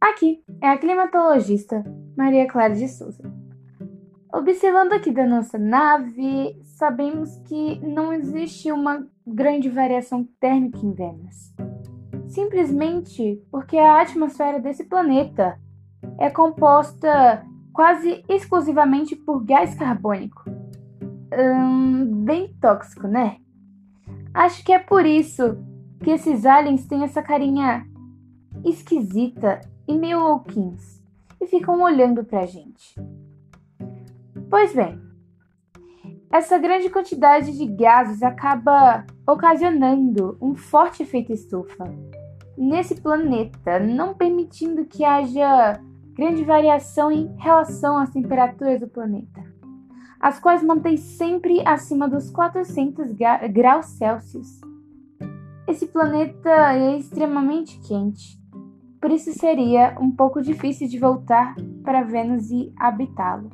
Aqui é a climatologista Maria Clara de Souza. Observando aqui da nossa nave, sabemos que não existe uma grande variação térmica em Vênus. Simplesmente porque a atmosfera desse planeta é composta quase exclusivamente por gás carbônico. Hum, bem tóxico, né? Acho que é por isso que esses aliens têm essa carinha esquisita e meio louquinhos e ficam olhando pra gente. Pois bem, essa grande quantidade de gases acaba ocasionando um forte efeito estufa nesse planeta, não permitindo que haja grande variação em relação às temperaturas do planeta, as quais mantém sempre acima dos 400 graus Celsius. Esse planeta é extremamente quente, por isso seria um pouco difícil de voltar para Vênus e habitá-lo.